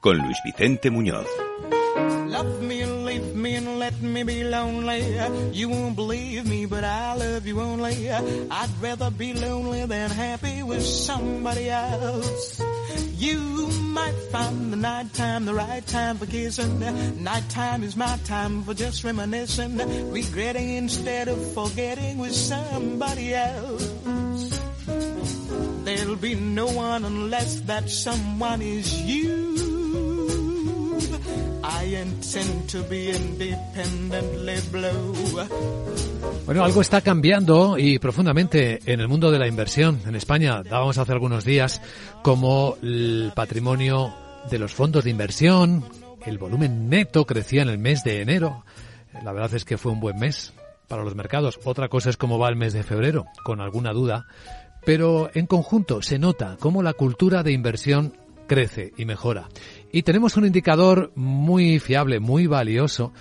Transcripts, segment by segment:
con Luis Vicente Muñoz. Love me and leave me and let me be lonely. You won't believe me, but I love you only. I'd rather be lonely than happy with somebody else. You might find the night time the right time for kissing. Is my time for just reminiscing, regretting instead of forgetting with somebody else. There'll be no one unless that someone is you. Bueno, algo está cambiando y profundamente en el mundo de la inversión. En España dábamos hace algunos días como el patrimonio de los fondos de inversión, el volumen neto crecía en el mes de enero. La verdad es que fue un buen mes para los mercados. Otra cosa es cómo va el mes de febrero, con alguna duda. Pero en conjunto se nota cómo la cultura de inversión crece y mejora. Y tenemos un indicador muy fiable, muy valioso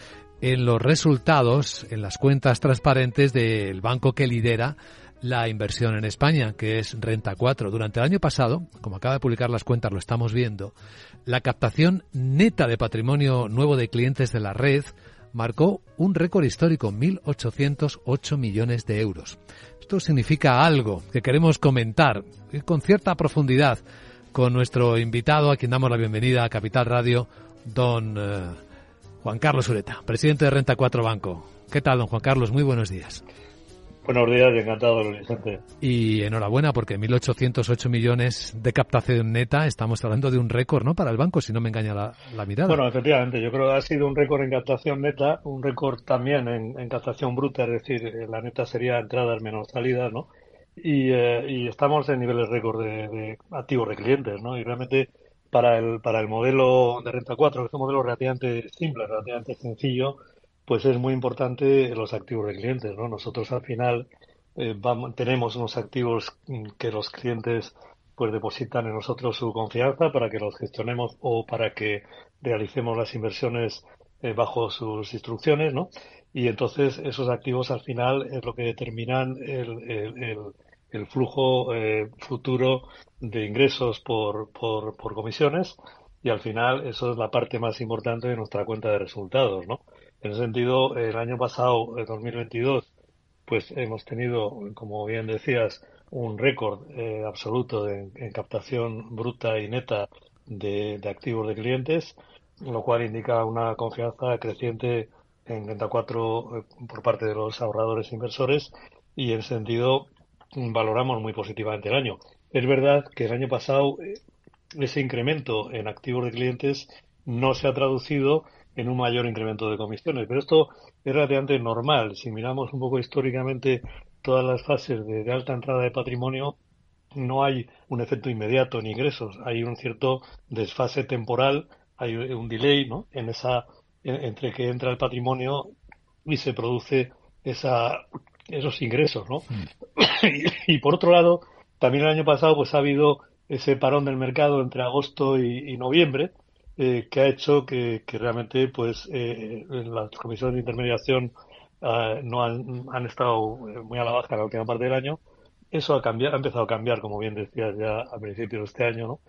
en los resultados, en las cuentas transparentes del banco que lidera la inversión en España, que es Renta 4. Durante el año pasado, como acaba de publicar las cuentas, lo estamos viendo, la captación neta de patrimonio nuevo de clientes de la red marcó un récord histórico, 1.808 millones de euros. Esto significa algo que queremos comentar con cierta profundidad con nuestro invitado, a quien damos la bienvenida a Capital Radio, don eh, Juan Carlos Ureta, presidente de Renta 4 Banco. ¿Qué tal, don Juan Carlos? Muy buenos días. Buenos días, encantado, Vicente. Y enhorabuena, porque 1.808 millones de captación neta, estamos hablando de un récord, ¿no?, para el banco, si no me engaña la, mirada. Bueno, efectivamente, yo creo que ha sido un récord en captación neta, un récord también en, en captación bruta, es decir, la neta sería entradas menos salidas, ¿no? Y, eh, y estamos en niveles récord de, activos de clientes, ¿no? Y realmente para el, para el modelo de renta 4, que es un modelo relativamente simple, relativamente sencillo, pues es muy importante los activos de clientes, ¿no? Nosotros al final eh, tenemos unos activos que los clientes pues depositan en nosotros su confianza para que los gestionemos o para que realicemos las inversiones eh, bajo sus instrucciones, ¿no? Y entonces esos activos al final es lo que determinan el, el el flujo eh, futuro de ingresos por, por, comisiones y al final eso es la parte más importante de nuestra cuenta de resultados, ¿no? En ese sentido, el año pasado, el 2022, pues hemos tenido, como bien decías, un récord eh, absoluto en captación bruta y neta de, de, activos de clientes, lo cual indica una confianza creciente en 34 eh, por parte de los ahorradores e inversores y en sentido valoramos muy positivamente el año. Es verdad que el año pasado eh, ese incremento en activos de clientes no se ha traducido en un mayor incremento de comisiones, pero esto es relativamente normal. Si miramos un poco históricamente todas las fases de, alta entrada de patrimonio, no hay un efecto inmediato en ingresos, hay un cierto desfase temporal, hay un delay ¿no? en esa entre que entra el patrimonio y se produce esa esos ingresos, ¿no? Mm. y, por otro lado, también el año pasado pues ha habido ese parón del mercado entre agosto y, noviembre eh, que ha hecho que, realmente pues eh, las comisiones de intermediación ah, no han, han, estado eh, muy a la baja en la última parte del año. Eso ha cambiado, ha empezado a cambiar, como bien decías ya a principios de este año, ¿no?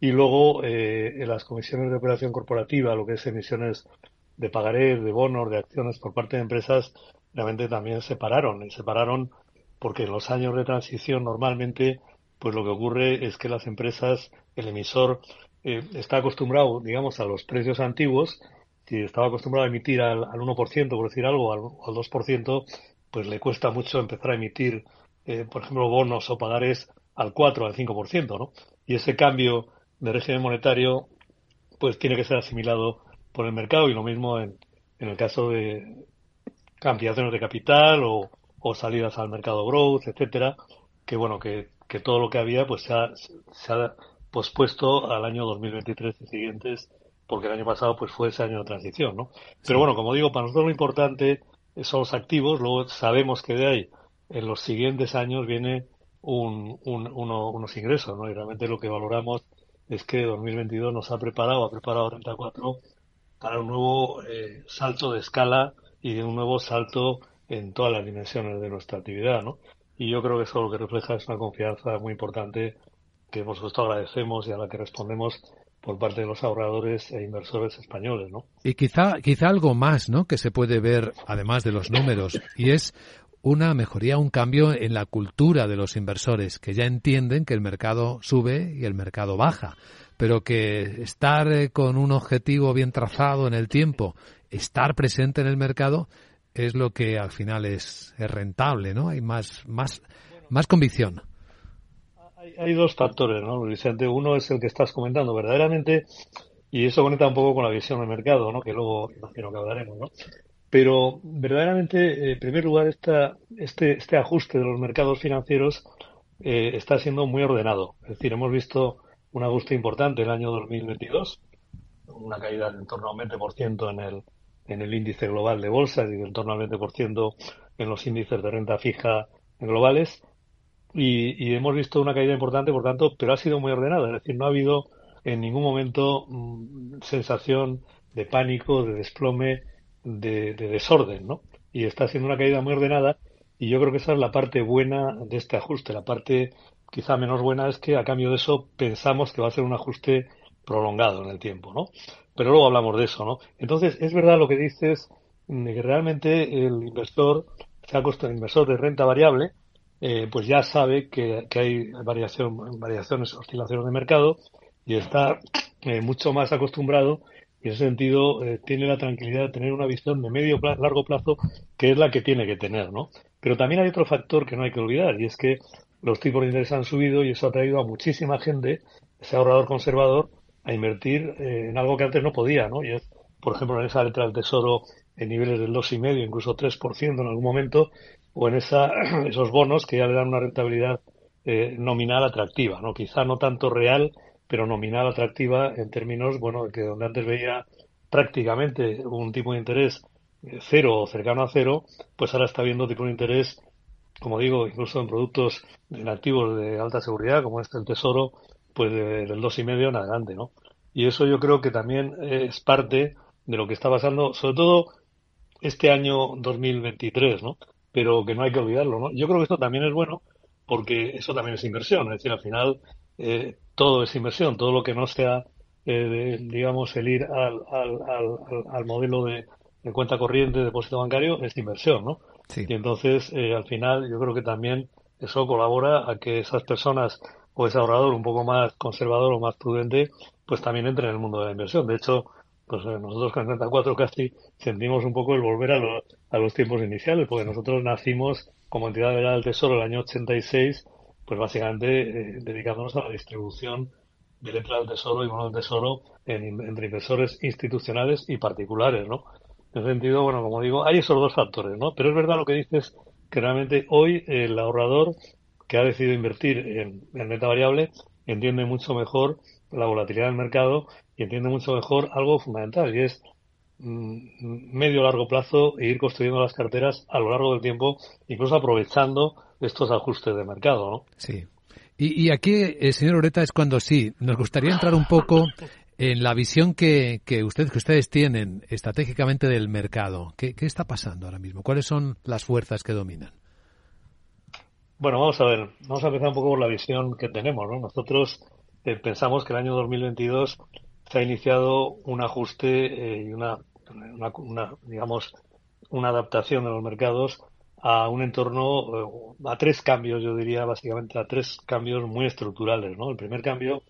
Y luego eh, en las comisiones de operación corporativa, lo que es emisiones de pagarés, de bonos, de acciones por parte de empresas, realmente también se pararon. Y se pararon porque en los años de transición normalmente pues lo que ocurre es que las empresas, el emisor eh, está acostumbrado, digamos, a los precios antiguos, si estaba acostumbrado a emitir al, al 1%, por decir algo, al, al 2%, pues le cuesta mucho empezar a emitir, eh, por ejemplo, bonos o pagares al 4, al 5%, ¿no? Y ese cambio de régimen monetario, pues tiene que ser asimilado por el mercado y lo mismo en, en el caso de ampliaciones de capital o, o salidas al mercado growth, etcétera, que bueno, que, que todo lo que había pues se ha, se ha pospuesto al año 2023 y siguientes, porque el año pasado pues fue ese año de transición, ¿no? Pero bueno, como digo, para nosotros lo importante son los activos, luego sabemos que de ahí en los siguientes años viene un, un, uno, unos ingresos, ¿no? Y realmente lo que valoramos es que 2022 nos ha preparado, ha preparado Renta 4 para un nuevo eh, salto de escala y un nuevo salto en todas las dimensiones de nuestra actividad, ¿no? Y yo creo que eso lo que refleja es una confianza muy importante que por supuesto agradecemos y a la que respondemos por parte de los ahorradores e inversores españoles, ¿no? Y quizá, quizá algo más, ¿no? Que se puede ver, además de los números, y es una mejoría, un cambio en la cultura de los inversores, que ya entienden que el mercado sube y el mercado baja, pero que estar eh, con un objetivo bien trazado en el tiempo, estar presente en el mercado, es lo que al final es, es rentable, ¿no? Hay más, más, más convicción. Hay, dos factores, ¿no, Vicente? Uno es el que estás comentando, verdaderamente, y eso conecta un poco con la visión del mercado, ¿no? Que luego imagino que hablaremos, ¿no? Pero verdaderamente, en primer lugar, esta, este, este ajuste de los mercados financieros eh, está siendo muy ordenado. Es decir, hemos visto un ajuste importante el año 2022, una caída de en torno a un 20% en el, en el índice global de bolsas y en torno al 20% en los índices de renta fija globales. Y, y, hemos visto una caída importante, por tanto, pero ha sido muy ordenada. Es decir, no ha habido en ningún momento mmm, sensación de pánico, de desplome, de, de, desorden, ¿no? Y está siendo una caída muy ordenada y yo creo que esa es la parte buena de este ajuste. La parte quizá menos buena es que a cambio de eso pensamos que va a ser un ajuste prolongado en el tiempo, ¿no? Pero luego hablamos de eso, ¿no? Entonces, es verdad lo que dices, de que realmente el inversor, se ha el inversor de renta variable, eh, pues ya sabe que, que hay variación, variaciones, oscilaciones de mercado y está eh, mucho más acostumbrado y en ese sentido eh, tiene la tranquilidad de tener una visión de medio plazo, largo plazo que es la que tiene que tener, ¿no? Pero también hay otro factor que no hay que olvidar y es que los tipos de interés han subido y eso ha traído a muchísima gente, ese ahorrador conservador, a invertir eh, en algo que antes no podía, ¿no? Y es, por ejemplo, en esa letra del tesoro en niveles del dos y medio, incluso 3% en algún momento, o en esa, esos bonos que ya le dan una rentabilidad eh, nominal atractiva, ¿no? Quizá no tanto real, pero nominal atractiva en términos, bueno, que donde antes veía prácticamente un tipo de interés eh, cero o cercano a cero, pues ahora está viendo tipo de interés, como digo, incluso en productos en activos de alta seguridad, como este el tesoro, pues de, del dos y medio en adelante, ¿no? Y eso yo creo que también es parte de lo que está pasando, sobre todo este año 2023, ¿no? Pero que no hay que olvidarlo, ¿no? Yo creo que esto también es bueno porque eso también es inversión, es decir, al final eh, todo es inversión, todo lo que no sea, eh, de, digamos, el ir al, al, al, al modelo de, de, cuenta corriente, de depósito bancario, es inversión, ¿no? Sí. Y entonces, eh, al final, yo creo que también eso colabora a que esas personas o ese ahorrador un poco más conservador o más prudente, pues también entre en el mundo de la inversión. De hecho, pues eh, nosotros con 34 casi sentimos un poco el volver a, lo, a los tiempos iniciales, porque nosotros nacimos como entidad de del Tesoro el año 86, pues básicamente eh, dedicándonos a la distribución de letras del Tesoro y bonos del Tesoro en, entre inversores institucionales y particulares, ¿no? En ese sentido, bueno, como digo, hay esos dos factores, ¿no? Pero es verdad lo que dices, que realmente hoy el ahorrador que ha decidido invertir en, en renta variable entiende mucho mejor la volatilidad del mercado y entiende mucho mejor algo fundamental y es mm, medio largo plazo e ir construyendo las carteras a lo largo del tiempo, incluso aprovechando estos ajustes de mercado, ¿no? Sí. Y, y aquí, eh, señor Oreta, es cuando sí, nos gustaría entrar un poco en la visión que, que, usted, que ustedes tienen estratégicamente del mercado. ¿Qué, ¿Qué está pasando ahora mismo? ¿Cuáles son las fuerzas que dominan? Bueno, vamos a ver, vamos a empezar un poco por la visión que tenemos, ¿no? Nosotros eh, pensamos que el año 2022 se ha iniciado un ajuste eh, y una, una, digamos, una adaptación de los mercados a un entorno, eh, a tres cambios, yo diría básicamente a tres cambios muy estructurales. El primer cambio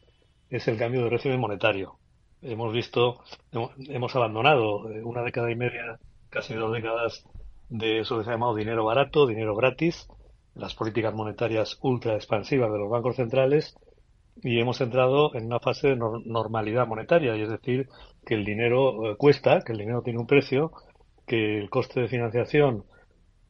es el cambio de régimen monetario. Hemos visto, hemos abandonado una década y media, casi dos décadas, de eso que se ha llamado dinero barato, dinero gratis, las políticas monetarias ultra expansivas de los bancos centrales y hemos entrado en una fase de normalidad monetaria, y es decir, que el dinero eh, cuesta, que el dinero tiene un precio, que el coste de financiación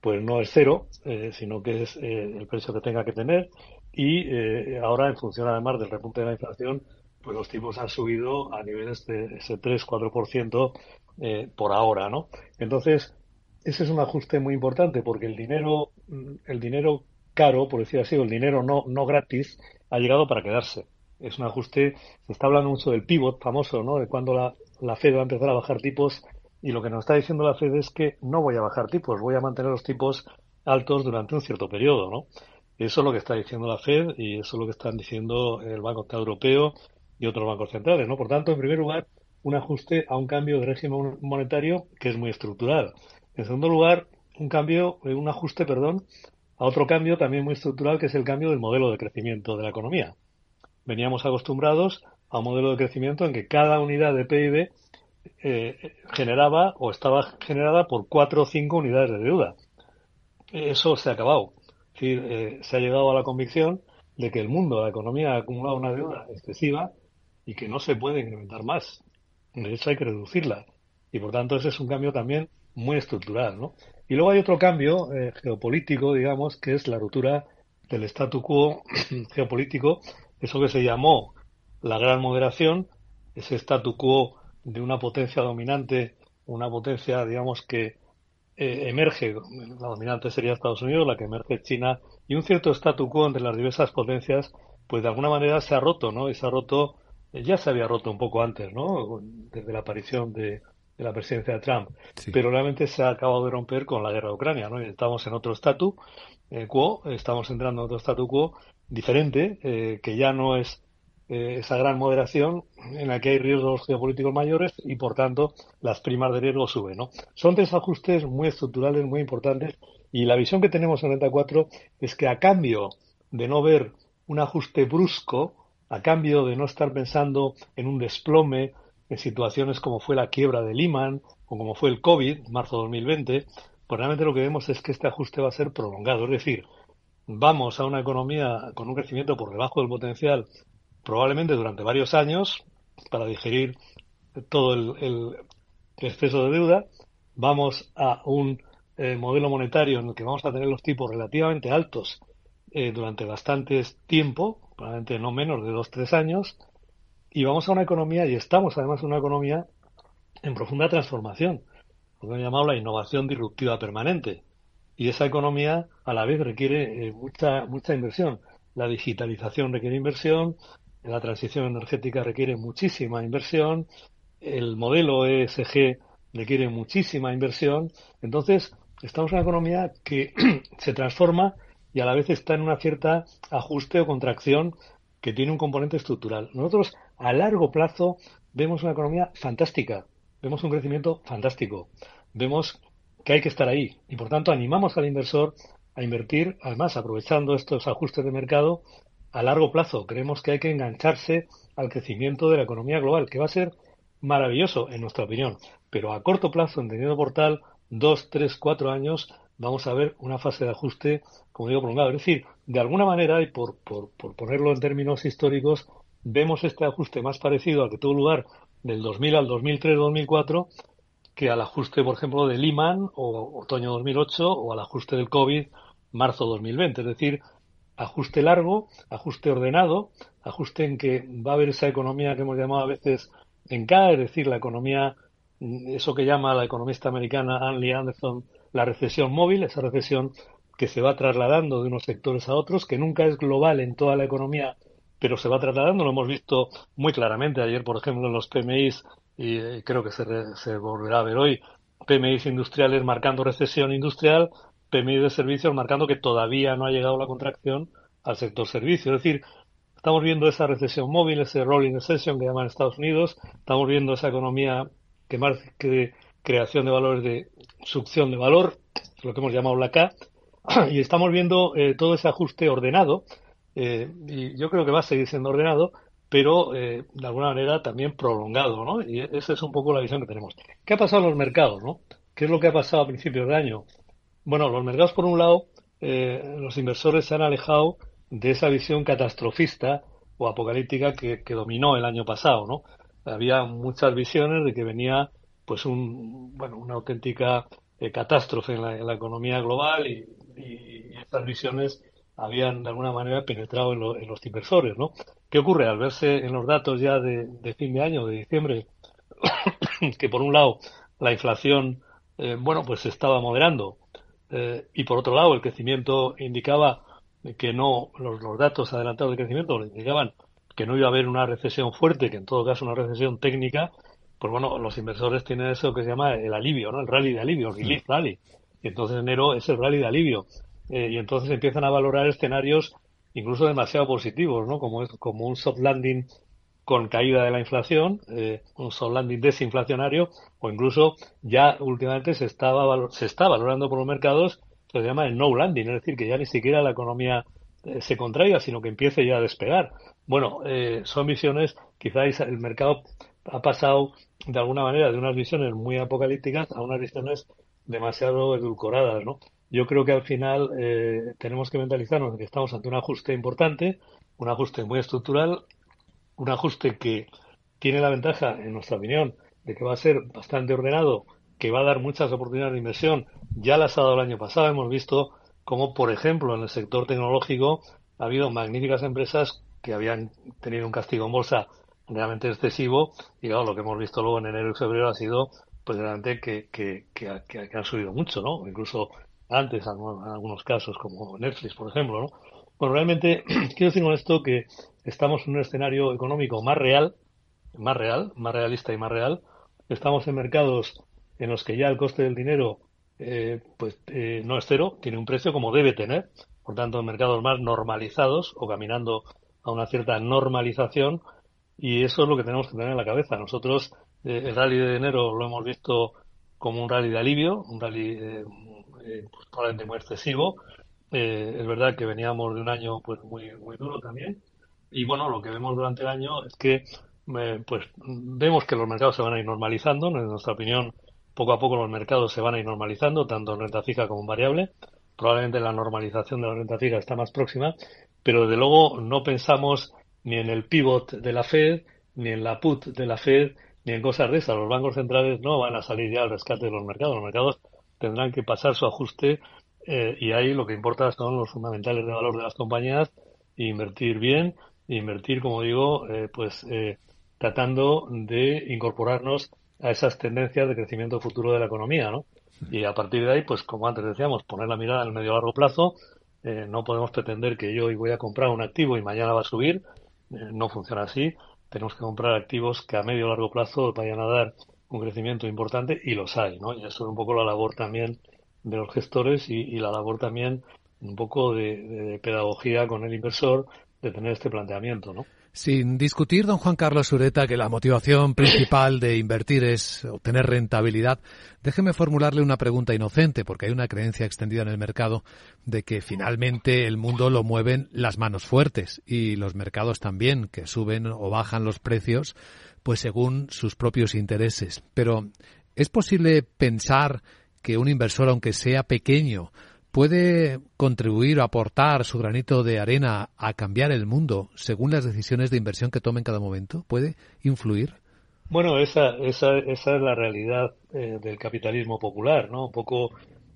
pues no es cero, eh, sino que es eh, el precio que tenga que tener y ahora en función además del repunte de la inflación pues los tipos han subido a niveles de ese 3-4% por ahora, ¿no? Entonces, ese es un ajuste muy importante porque el dinero, el dinero caro, por decir así, o el dinero no, no gratis, ha llegado para quedarse. Es un ajuste, se está hablando mucho del pivot famoso, ¿no? De cuando la, la Fed va a empezar a bajar tipos y lo que nos está diciendo la Fed es que no voy a bajar tipos, voy a mantener los tipos altos durante un cierto periodo, ¿no? Eso es lo que está diciendo la Fed y eso es lo que están diciendo el Banco Central Europeo y otros bancos centrales, ¿no? Por tanto, en primer lugar, un ajuste a un cambio de régimen monetario que es muy estructural. En segundo lugar, un cambio, eh, un ajuste, perdón, a otro cambio también muy estructural que es el cambio del modelo de crecimiento de la economía. Veníamos acostumbrados a un modelo de crecimiento en que cada unidad de PIB eh, generaba o estaba generada por cuatro o cinco unidades de deuda. Eso se ha acabado. Es decir, eh, se ha llegado a la convicción de que el mundo, la economía ha acumulado una deuda excesiva y que no se puede incrementar más. De hecho, hay que reducirla. Y por tanto, ese es un cambio también muy estructural, ¿no? Y luego hay otro cambio eh, geopolítico, digamos, que es la ruptura del statu quo geopolítico, eso que se llamó la gran moderación, ese statu quo de una potencia dominante, una potencia, digamos, que eh, emerge, la dominante sería Estados Unidos, la que emerge China, y un cierto statu quo entre las diversas potencias, pues de alguna manera se ha roto, ¿no? Y se ha roto, eh, ya se había roto un poco antes, ¿no? Desde la aparición de, de la presidencia de Trump, pero realmente se ha acabado de romper con la guerra de Ucrania, ¿no? estamos en otro statu eh, quo, estamos entrando en otro statu quo diferente, eh, que ya no es eh, esa gran moderación en la que hay riesgos geopolíticos mayores y por tanto las primas de riesgo suben, ¿no? Son tres ajustes muy estructurales, muy importantes y la visión que tenemos en Renta 4 es que a cambio de no ver un ajuste brusco, a cambio de no estar pensando en un desplome, en situaciones como fue la quiebra de Lehman o como fue el COVID, marzo de 2020, pues realmente lo que vemos es que este ajuste va a ser prolongado. Es decir, vamos a una economía con un crecimiento por debajo del potencial probablemente durante varios años para digerir todo el, exceso de deuda. Vamos a un eh, modelo monetario en el que vamos a tener los tipos relativamente altos eh, durante bastante tiempo, probablemente no menos de dos, tres años, y vamos a una economía, y estamos además en una economía en profunda transformación, lo que he llamado la innovación disruptiva permanente. Y esa economía a la vez requiere eh, mucha, mucha inversión. La digitalización requiere inversión, la transición energética requiere muchísima inversión, el modelo ESG requiere muchísima inversión. Entonces, estamos en una economía que se transforma y a la vez está en una cierta ajuste o contracción que tiene un componente estructural. Nosotros a largo plazo vemos una economía fantástica, vemos un crecimiento fantástico, vemos que hay que estar ahí y por tanto animamos al inversor a invertir, además aprovechando estos ajustes de mercado a largo plazo. Creemos que hay que engancharse al crecimiento de la economía global, que va a ser maravilloso en nuestra opinión, pero a corto plazo, entendiendo por tal, dos, tres, cuatro años, vamos a ver una fase de ajuste, como digo, prolongado. Es decir, de alguna manera, y por, por, por ponerlo en términos históricos, vemos este ajuste más parecido al que tuvo lugar del 2000 al 2003-2004 que al ajuste, por ejemplo, de Lehman o otoño 2008 o al ajuste del COVID marzo 2020. Es decir, ajuste largo, ajuste ordenado, ajuste en que va a haber esa economía que hemos llamado a veces en K, es decir, la economía, eso que llama la economista americana Anne Anderson la recesión móvil, esa recesión que se va trasladando de unos sectores a otros, que nunca es global en toda la economía, pero se va trasladando, lo hemos visto muy claramente ayer, por ejemplo, en los PMIs, y eh, creo que se, se volverá a ver hoy, PMIs industriales marcando recesión industrial, PMI de servicios marcando que todavía no ha llegado la contracción al sector servicio. Es decir, estamos viendo esa recesión móvil, ese rolling recession que llaman Estados Unidos, estamos viendo esa economía que, más, creación de valores de succión de valor, lo que hemos llamado la K, y estamos viendo eh, todo ese ajuste ordenado, eh, y yo creo que va a seguir siendo ordenado, pero eh, de alguna manera también prolongado, ¿no? Y esa es un poco la visión que tenemos. ¿Qué ha pasado en los mercados, no? ¿Qué es lo que ha pasado a principios de año? Bueno, los mercados, por un lado, los inversores se han alejado de esa visión catastrofista o apocalíptica que, que dominó el año pasado, ¿no? Había muchas visiones de que venía pues un, bueno, una auténtica eh, catástrofe en la, economía global y, estas visiones habían de alguna manera penetrado en, los inversores, ¿no? ¿Qué ocurre? Al verse en los datos ya de, fin de año, de diciembre, que por un lado la inflación, eh, bueno, pues se estaba moderando eh, y por otro lado el crecimiento indicaba que no, los, datos adelantados de crecimiento indicaban que no iba a haber una recesión fuerte, que en todo caso una recesión técnica, pues bueno, los inversores tienen eso que se llama el alivio, ¿no? El rally de alivio, el relief rally. Y entonces enero es el rally de alivio. Eh, y entonces empiezan a valorar escenarios incluso demasiado positivos, ¿no? Como, es, como un soft landing con caída de la inflación, eh, un soft landing desinflacionario, o incluso ya últimamente se, estaba, se está valorando por los mercados, se llama el no landing, es decir, que ya ni siquiera la economía eh, se contraiga, sino que empiece ya a despegar. Bueno, son visiones, quizás el mercado ha pasado de alguna manera de unas visiones muy apocalípticas a unas visiones demasiado edulcoradas, ¿no? Yo creo que al final eh, tenemos que mentalizarnos de que estamos ante un ajuste importante, un ajuste muy estructural, un ajuste que tiene la ventaja, en nuestra opinión, de que va a ser bastante ordenado, que va a dar muchas oportunidades de inversión. Ya las ha dado el año pasado, hemos visto cómo, por ejemplo, en el sector tecnológico ha habido magníficas empresas que habían tenido un castigo en bolsa realmente excesivo y claro, lo que hemos visto luego en enero y febrero ha sido pues realmente que, que, que, que han subido mucho, ¿no? Incluso antes en algunos casos como Netflix, por ejemplo, ¿no? Bueno, realmente quiero decir con esto que estamos en un escenario económico más real, más real, más realista y más real. Estamos en mercados en los que ya el coste del dinero eh, pues eh, no es cero, tiene un precio como debe tener, por tanto en mercados más normalizados o caminando a una cierta normalización y eso es lo que tenemos que tener en la cabeza. Nosotros eh, el rally de enero lo hemos visto como un rally de alivio, un rally eh, eh, probablemente muy excesivo. es verdad que veníamos de un año pues muy muy duro también. Y bueno, lo que vemos durante el año es que pues vemos que los mercados se van a ir normalizando. En nuestra opinión, poco a poco los mercados se van a ir normalizando, tanto en renta fija como en variable. Probablemente la normalización de la renta fija está más próxima, pero desde luego no pensamos ni en el pivot de la Fed, ni en la put de la Fed, ni en cosas de esas. Los bancos centrales no van a salir ya al rescate de los mercados. Los mercados tendrán que pasar su ajuste eh, y ahí lo que importa son los fundamentales de valor de las compañías e invertir bien, invertir, como digo, eh, pues eh, tratando de incorporarnos a esas tendencias de crecimiento futuro de la economía, ¿no? Y a partir de ahí, pues como antes decíamos, poner la mirada en el medio largo plazo. no podemos pretender que yo hoy voy a comprar un activo y mañana va a subir eh, no funciona así. Tenemos que comprar activos que a medio largo plazo vayan a dar un crecimiento importante y los hay, ¿no? Y eso es un poco la labor también de los gestores y, la labor también un poco de, pedagogía con el inversor de tener este planteamiento, ¿no? Sin discutir, don Juan Carlos Ureta, que la motivación principal de invertir es obtener rentabilidad, déjeme formularle una pregunta inocente, porque hay una creencia extendida en el mercado de que finalmente el mundo lo mueven las manos fuertes y los mercados también, que suben o bajan los precios, pues según sus propios intereses. Pero, ¿es posible pensar que un inversor, aunque sea pequeño, puede contribuir o aportar su granito de arena a cambiar el mundo según las decisiones de inversión que tome en cada momento? ¿Puede influir? Bueno, esa, esa, esa es la realidad eh, del capitalismo popular, ¿no? Un poco,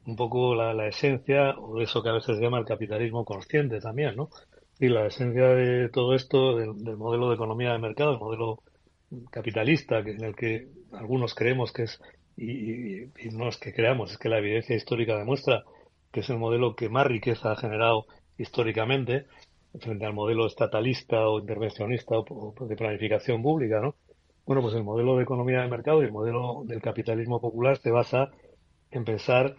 un poco la, esencia, o eso que a veces se llama el capitalismo consciente también, ¿no? Y la esencia de todo esto, del, modelo de economía de mercado, el modelo capitalista, que, en el que algunos creemos que es, y, y no es que creamos, es que la evidencia histórica demuestra que es el modelo que más riqueza ha generado históricamente frente al modelo estatalista o intervencionista o de planificación pública, ¿no? Bueno, pues el modelo de economía de mercado y el modelo del capitalismo popular se basa en pensar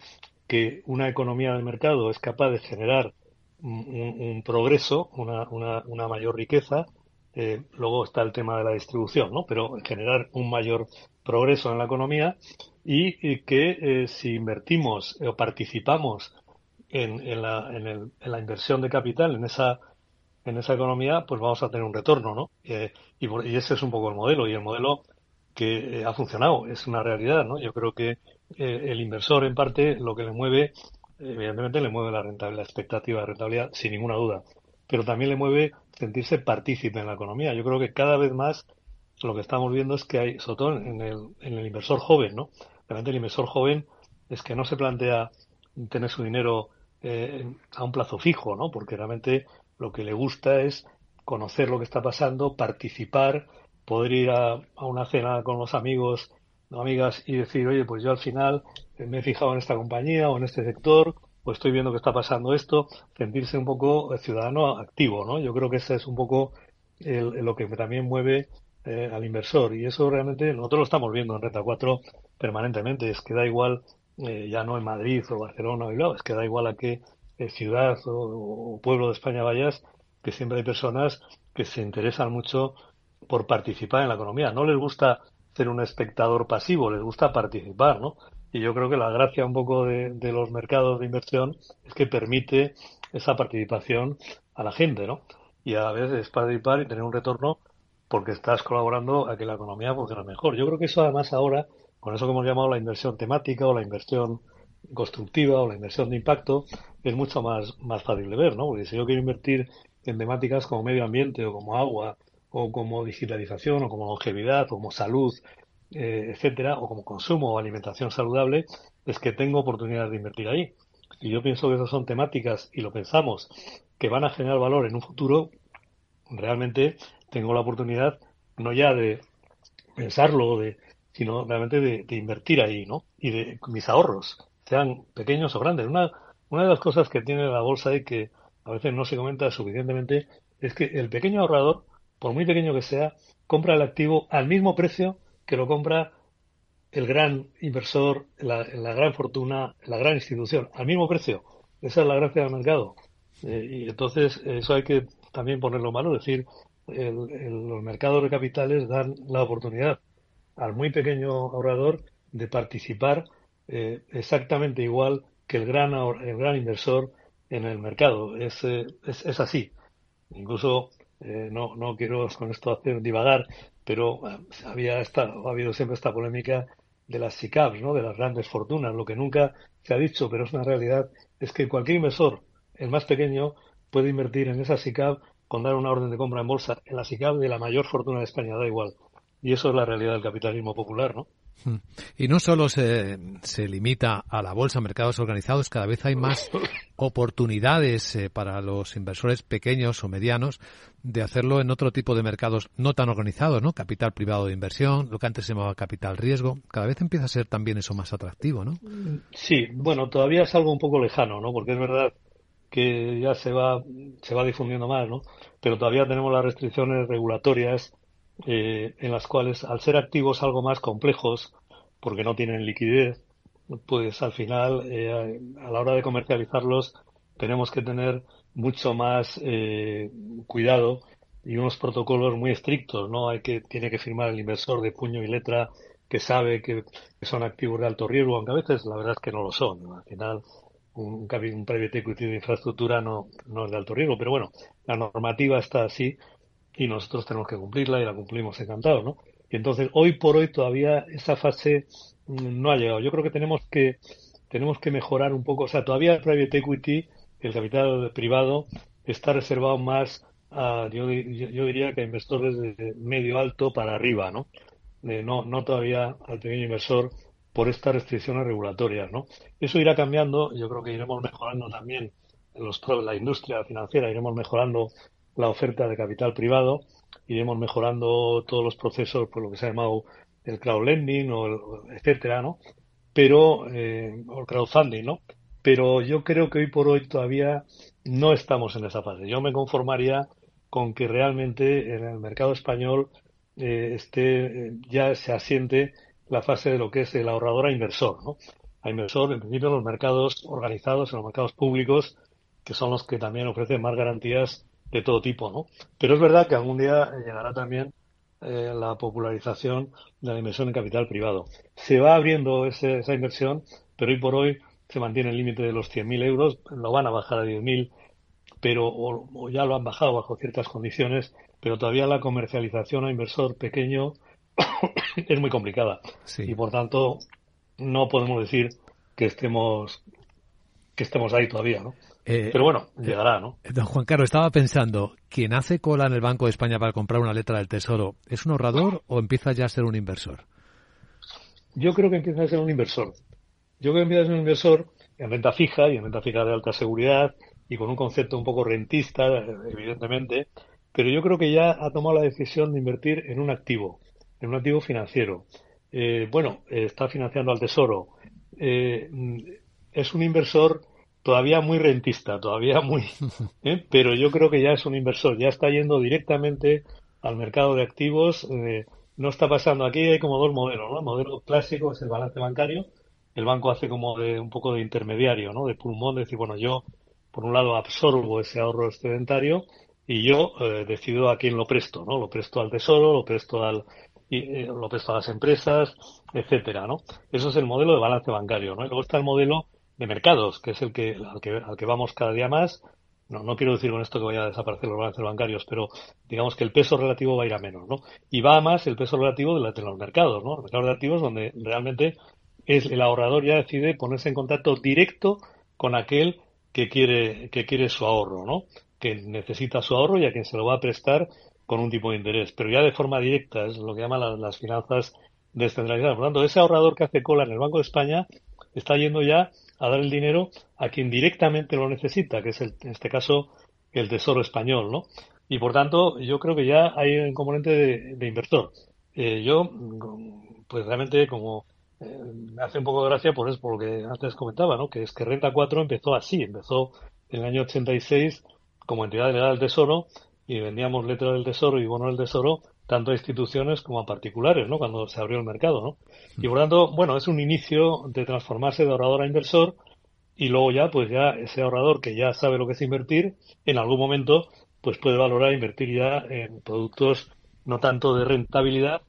que una economía de mercado es capaz de generar un, progreso, una, una, una, mayor riqueza Eh, luego está el tema de la distribución, ¿no? Pero generar un mayor progreso en la economía y, que eh, si invertimos o participamos en, en, la, en, el, en, la, inversión de capital en esa en esa economía, pues vamos a tener un retorno, ¿no? Eh, y, y, ese es un poco el modelo y el modelo que ha funcionado, es una realidad, ¿no? Yo creo que el inversor en parte lo que le mueve, evidentemente le mueve la rentabilidad, la expectativa de rentabilidad, sin ninguna duda, pero también le mueve sentirse partícipe en la economía. Yo creo que cada vez más lo que estamos viendo es que hay, sobre todo en el, en el inversor joven, ¿no? Realmente el inversor joven es que no se plantea tener su dinero eh, a un plazo fijo, ¿no? Porque realmente lo que le gusta es conocer lo que está pasando, participar, poder ir a, a una cena con los amigos o amigas y decir, oye, pues yo al final me he fijado en esta compañía o en este sector pues estoy viendo que está pasando esto, sentirse un poco ciudadano activo, ¿no? Yo creo que ese es un poco lo que también mueve eh, al inversor y eso realmente nosotros lo estamos viendo en Renta 4 permanentemente, es que da igual, eh, ya no en Madrid o Barcelona o Bilbao, es que da igual a qué eh, ciudad o, pueblo de España vayas, que siempre hay personas que se interesan mucho por participar en la economía. No les gusta ser un espectador pasivo, les gusta participar, ¿no? Y yo creo que la gracia un poco de, los mercados de inversión es que permite esa participación a la gente, ¿no? Y a veces participar y tener un retorno porque estás colaborando a que la economía funcione mejor. Yo creo que eso además ahora, con eso que hemos llamado la inversión temática o la inversión constructiva o la inversión de impacto, es mucho más, más fácil de ver, ¿no? Porque si yo quiero invertir en temáticas como medio ambiente o como agua o como digitalización o como longevidad o como salud eh, etcétera, o como consumo o alimentación saludable, es que tengo oportunidad de invertir ahí. Y yo pienso que esas son temáticas, y lo pensamos, que van a generar valor en un futuro, realmente tengo la oportunidad no ya de pensarlo, de, sino realmente de, invertir ahí, ¿no? Y de mis ahorros, sean pequeños o grandes. Una, una de las cosas que tiene la bolsa y que a veces no se comenta suficientemente es que el pequeño ahorrador, por muy pequeño que sea, compra el activo al mismo precio que lo compra el gran inversor, la, la gran fortuna, la gran institución, al mismo precio. Esa es la gracia del mercado. Eh, y entonces eso hay que también ponerlo en mano, es decir, los mercados de capitales dan la oportunidad al muy pequeño ahorrador de participar eh, exactamente igual que el gran, el gran inversor en el mercado. Es, eh, es, es así. Incluso no, no quiero con esto hacer divagar, pero eh, había ha habido siempre esta polémica de las SICAPs, ¿no? de las grandes fortunas. Lo que nunca se ha dicho, pero es una realidad, es que cualquier inversor, el más pequeño, puede invertir en esa SICAP con dar una orden de compra en bolsa en la SICAP de la mayor fortuna de España, da igual. Y eso es la realidad del capitalismo popular, ¿no? Hmm. Y no solo se, se, limita a la bolsa, mercados organizados, cada vez hay más oportunidades eh, para los inversores pequeños o medianos de hacerlo en otro tipo de mercados no tan organizados, ¿no? Capital privado de inversión, lo que antes se llamaba capital riesgo. Cada vez empieza a ser también eso más atractivo, ¿no? Sí, bueno, todavía es algo un poco lejano, ¿no? Porque es verdad que ya se va, se va difundiendo más, ¿no? Pero todavía tenemos las restricciones regulatorias eh, en las cuales, al ser activos algo más complejos, porque no tienen liquidez, pues al final, eh, a la hora de comercializarlos, tenemos que tener mucho más eh, cuidado y unos protocolos muy estrictos, ¿no? Hay que, tiene que firmar el inversor de puño y letra que sabe que, son activos de alto riesgo, aunque a veces la verdad es que no lo son. Al final, un, un private equity de infraestructura no, no es de alto riesgo, pero bueno, la normativa está así y nosotros tenemos que cumplirla y la cumplimos encantados, ¿no? Y entonces, hoy por hoy todavía esa fase mm, no ha llegado. Yo creo que tenemos que tenemos que mejorar un poco, o sea, todavía el private equity, el capital privado, está reservado más a, yo, yo diría que a inversores de medio alto para arriba, ¿no? no, no todavía al pequeño inversor por estas restricciones regulatorias, ¿no? Eso irá cambiando, yo creo que iremos mejorando también los, la industria financiera, iremos mejorando la oferta de capital privado, iremos mejorando todos los procesos por lo que se ha llamado el crowdlending o el, etcétera, ¿no? Pero, eh, o el crowdfunding, ¿no? Pero yo creo que hoy por hoy todavía no estamos en esa fase. Yo me conformaría con que realmente en el mercado español eh, esté, eh, ya se asiente la fase de lo que es el ahorrador a inversor, ¿no? A inversor, en principio, en los mercados organizados, en los mercados públicos, que son los que también ofrecen más garantías de todo tipo, ¿no? Pero es verdad que algún día llegará también eh, la popularización de la inversión en capital privado. Se va abriendo esa inversión, pero hoy por hoy se mantiene el límite de los 100.000 euros, lo van a bajar a 10.000, pero o, ya lo han bajado bajo ciertas condiciones, pero todavía la comercialización a inversor pequeño es muy complicada y por tanto no podemos decir que estemos que estemos ahí todavía, ¿no? Eh, Pero bueno, eh, llegará, ¿no? Don Juan Carlos, estaba pensando, ¿quién hace cola en el Banco de España para comprar una letra del Tesoro, ¿es un ahorrador o empieza ya a ser un inversor? Yo creo que empieza a ser un inversor. Yo creo que empieza a ser un inversor en renta fija y en renta fija de alta seguridad y con un concepto un poco rentista, evidentemente, pero yo creo que ya ha tomado la decisión de invertir en un activo, en un activo financiero. Eh, bueno, está financiando al Tesoro. es un inversor todavía muy rentista, todavía muy, ¿eh? pero yo creo que ya es un inversor, ya está yendo directamente al mercado de activos. Eh, no está pasando aquí, hay como dos modelos, ¿no? El modelo clásico es el balance bancario, el banco hace como de un poco de intermediario, ¿no? De pulmón, de decir, bueno, yo por un lado absorbo ese ahorro excedentario y yo eh, decido a quién lo presto, ¿no? Lo presto al tesoro, lo presto al lo presto a las empresas, etcétera, ¿no? Eso es el modelo de balance bancario, ¿no? Y luego está el modelo de mercados, que es el que al, que al que vamos cada día más. No, no quiero decir con esto que vaya a desaparecer los balances bancarios, pero digamos que el peso relativo va a ir a menos, ¿no? Y va a más el peso relativo de, los mercados, ¿no? Los mercados relativos donde realmente es el ahorrador ya decide ponerse en contacto directo con aquel que quiere, que quiere su ahorro, ¿no? Que necesita su ahorro y a quien se lo va a prestar con un tipo de interés, pero ya de forma directa, es lo que llaman las, las finanzas descentralizadas. Por lo tanto, ese ahorrador que hace cola en el Banco de España está yendo ya a dar el dinero a quien directamente lo necesita, que es en este caso el Tesoro español, ¿no? Y por tanto, yo creo que ya hay un componente de, inversor. Eh, yo, pues realmente como eh, me hace un poco de gracia por eso, por lo que antes comentaba, ¿no? Que es que Renta 4 empezó así, empezó en el año 86 como entidad delegada del Tesoro y vendíamos letras del Tesoro y bonos del Tesoro tanto a instituciones como a particulares, ¿no? Cuando se abrió el mercado, ¿no? Y por tanto, bueno, es un inicio de transformarse de ahorrador a inversor y luego ya, pues ya ese ahorrador que ya sabe lo que es invertir, en algún momento, pues puede valorar invertir ya en productos no tanto de rentabilidad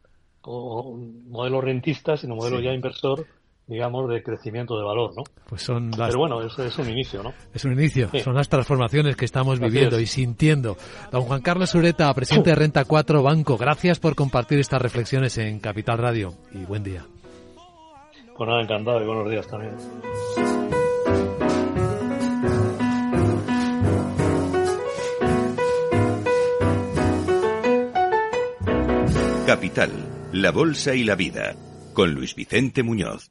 o modelos rentistas, sino modelo ya inversor digamos, de crecimiento de valor, ¿no? Pues son Pero bueno, es, es un inicio, ¿no? Es un inicio, son las transformaciones que estamos viviendo y sintiendo. Don Juan Carlos Ureta, presidente de Renta 4 Banco, gracias por compartir estas reflexiones en Capital Radio y buen día. Pues nada, encantado y buenos días también. Capital, la Bolsa y la Vida, con Luis Vicente Muñoz.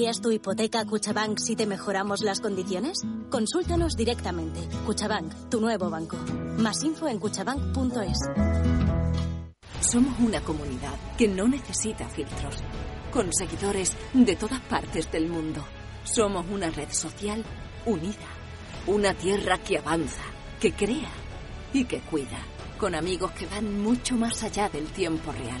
¿Traerías tu hipoteca a Cuchabank si te mejoramos las condiciones? Consúltanos directamente. Cuchabank, tu nuevo banco. Más info en cuchabank.es. Somos una comunidad que no necesita filtros, con seguidores de todas partes del mundo. Somos una red social unida, una tierra que avanza, que crea y que cuida, con amigos que van mucho más allá del tiempo real